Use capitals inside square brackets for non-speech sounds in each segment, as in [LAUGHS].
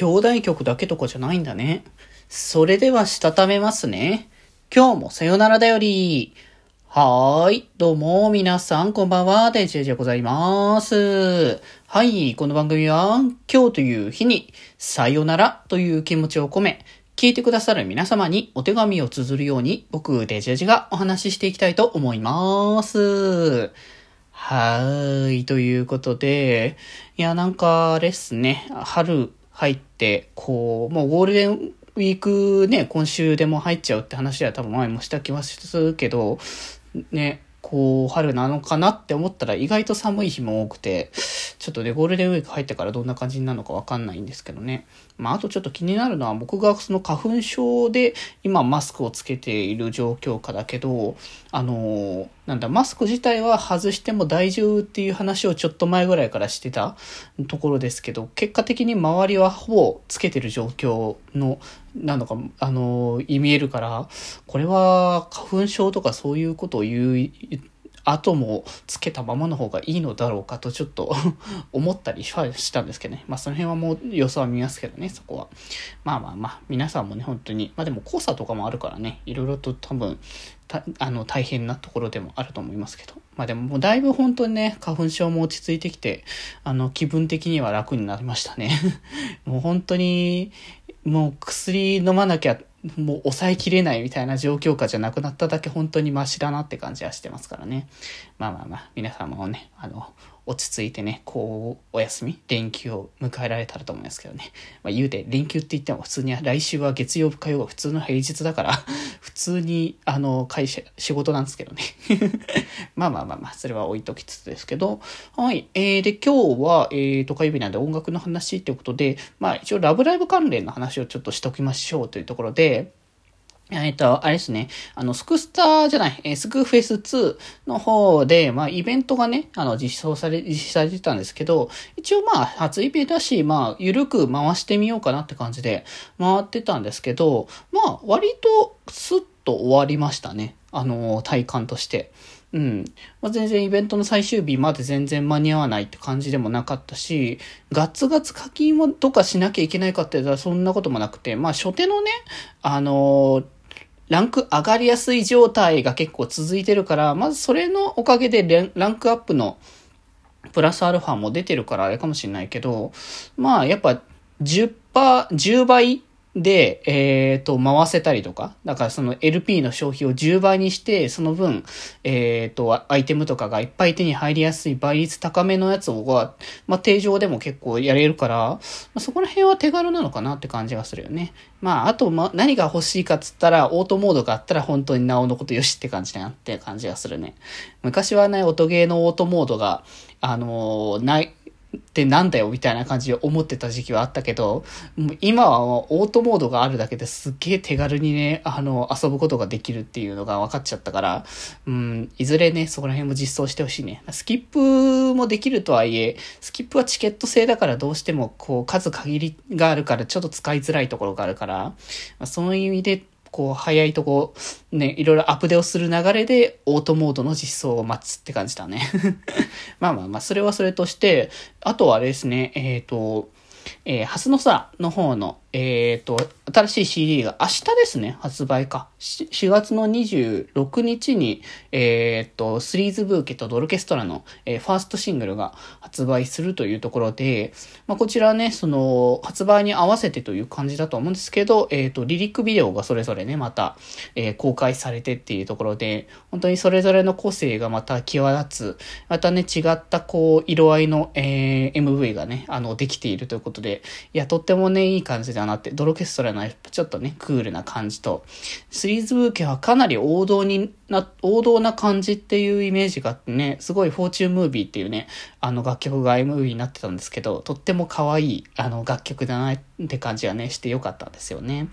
表題曲だけとかじゃないんだね。それではしたためますね。今日もさよならだより。はーい。どうも、皆さん、こんばんは。デジェジでございます。はい。この番組は、今日という日に、さよならという気持ちを込め、聞いてくださる皆様にお手紙を綴るように、僕、デジェジがお話ししていきたいと思います。はーい。ということで、いや、なんか、あれっすね。春入って、こう、もうゴールデンウィークね、今週でも入っちゃうって話は多分前もした気はするけど、ね、こう、春なのかなって思ったら意外と寒い日も多くて、ちょっとね、ゴールデンウィーク入ってからどんな感じになるのかわかんないんですけどね。まあ、あとちょっと気になるのは僕がその花粉症で今マスクをつけている状況下だけど、あの、なんだ、マスク自体は外しても大丈夫っていう話をちょっと前ぐらいからしてたところですけど、結果的に周りはほぼつけてる状況の、なのか、あの、見えるから、これは花粉症とかそういうことを言う、後もつけたままの方がいいのだろうかとちょっと [LAUGHS] 思ったりしたんですけどね。まあその辺はもう予想は見ますけどね、そこは。まあまあまあ、皆さんもね、本当に、まあでも黄砂とかもあるからね、いろいろと多分、あの、大変なところでもあると思いますけど。まあでももうだいぶ本当にね、花粉症も落ち着いてきて、あの、気分的には楽になりましたね。[LAUGHS] もう本当に、もう薬飲まなきゃもう抑えきれないみたいな状況下じゃなくなっただけ本当にマシだなって感じはしてますからね。まあまあまあ、皆さんもね、あの、落ち着いてね、こう、お休み、連休を迎えられたらと思いますけどね。[LAUGHS] まあ言うて、連休って言っても普通に来週は月曜日、火曜が普通の平日だから、[LAUGHS] 普通に、あの、会社、仕事なんですけどね。[LAUGHS] まあまあまあまあ、それは置いときつつですけど、はい。えー、で、今日は、えーと、火曜日なんで音楽の話っていうことで、まあ一応ラブライブ関連の話をちょっとしときましょうというところで、えっと、あれですね。あの、スクスターじゃない、えスクフェス2の方で、まあ、イベントがね、あの、実装され、実施されてたんですけど、一応まあ、初イベントだし、まあ、ゆるく回してみようかなって感じで回ってたんですけど、まあ、割とスッと終わりましたね。あの、体感として。うん。まあ、全然イベントの最終日まで全然間に合わないって感じでもなかったし、ガツガツ課金をとかしなきゃいけないかって言ったらそんなこともなくて、まあ初手のね、あのーランク上がりやすい状態が結構続いてるから、まずそれのおかげでランクアップのプラスアルファも出てるからあれかもしれないけど、まあやっぱ10%、10倍で、えっ、ー、と、回せたりとか、だからその LP の消費を10倍にして、その分、えっ、ー、と、アイテムとかがいっぱい手に入りやすい倍率高めのやつを、まあ、定常でも結構やれるから、まあ、そこら辺は手軽なのかなって感じがするよね。まあ、あと、ま、何が欲しいかっつったら、オートモードがあったら本当になおのことよしって感じだなって感じがするね。昔はね、音ゲーのオートモードが、あのー、ない、ってなんだよみたいな感じで思ってた時期はあったけど、今はオートモードがあるだけですっげえ手軽にね、あの、遊ぶことができるっていうのが分かっちゃったから、うん、いずれね、そこら辺も実装してほしいね。スキップもできるとはいえ、スキップはチケット制だからどうしてもこう数限りがあるからちょっと使いづらいところがあるからま、その意味でこう、早いとこ、ね、いろいろアップデをする流れで、オートモードの実装を待つって感じだね。[LAUGHS] まあまあまあ、それはそれとして、あとはあれですね、えっ、ー、と、えー、ハスのさの方の、えっ、ー、と、新しい CD が明日ですね、発売か。4月の26日に、えっ、ー、と、スリーズブーケとドルケストラの、えー、ファーストシングルが発売するというところで、まあ、こちらね、その、発売に合わせてという感じだと思うんですけど、えっ、と、リリックビデオがそれぞれね、また、え公開されてっていうところで、本当にそれぞれの個性がまた際立つ、またね、違ったこう、色合いの、え MV がね、あの、できているということで、いや、とってもね、いい感じでだなって、ドロケストラのちょっとね、クールな感じと、スリーズブーケはかなり王道にな、王道な感じっていうイメージがあってね、すごいフォーチュンムービーっていうね、あの楽曲が MV になってたんですけど、とっても可愛い、あの楽曲だなって感じがね、してよかったんですよね。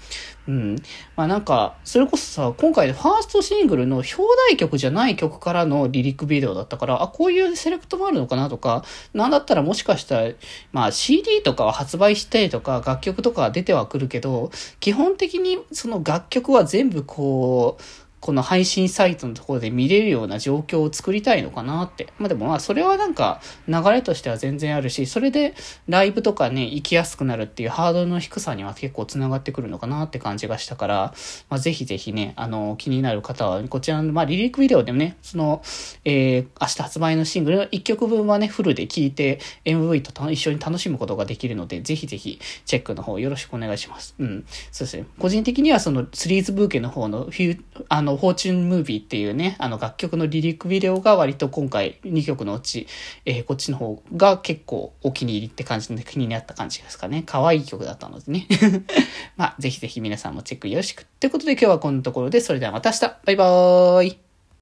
うん。まあなんか、それこそさ、今回ファーストシングルの表題曲じゃない曲からのリリックビデオだったから、あ、こういうセレクトもあるのかなとか、なんだったらもしかしたら、まあ CD とかは発売したりとか、楽曲とかは出てはくるけど、基本的にその楽曲は全部こう、この配信サイトのところで見れるような状況を作りたいのかなって。まあでもまあそれはなんか流れとしては全然あるし、それでライブとかね、行きやすくなるっていうハードルの低さには結構繋がってくるのかなって感じがしたから、まあぜひぜひね、あの、気になる方は、こちらの、まあリリークビデオでもね、その、えー、明日発売のシングルの1曲分はね、フルで聴いて、MV と一緒に楽しむことができるので、ぜひぜひチェックの方よろしくお願いします。うん。そうですね。個人的にはその、スリーズブーケの方のフュー、あの、フォーチュンムービーっていうね、あの楽曲のリリックビデオが割と今回2曲のうち、えー、こっちの方が結構お気に入りって感じで気になった感じですかね。可愛い曲だったのでね。[LAUGHS] まあ、ぜひぜひ皆さんもチェックよろしく。ってことで今日はこんなところで、それではまた明日バイバーイ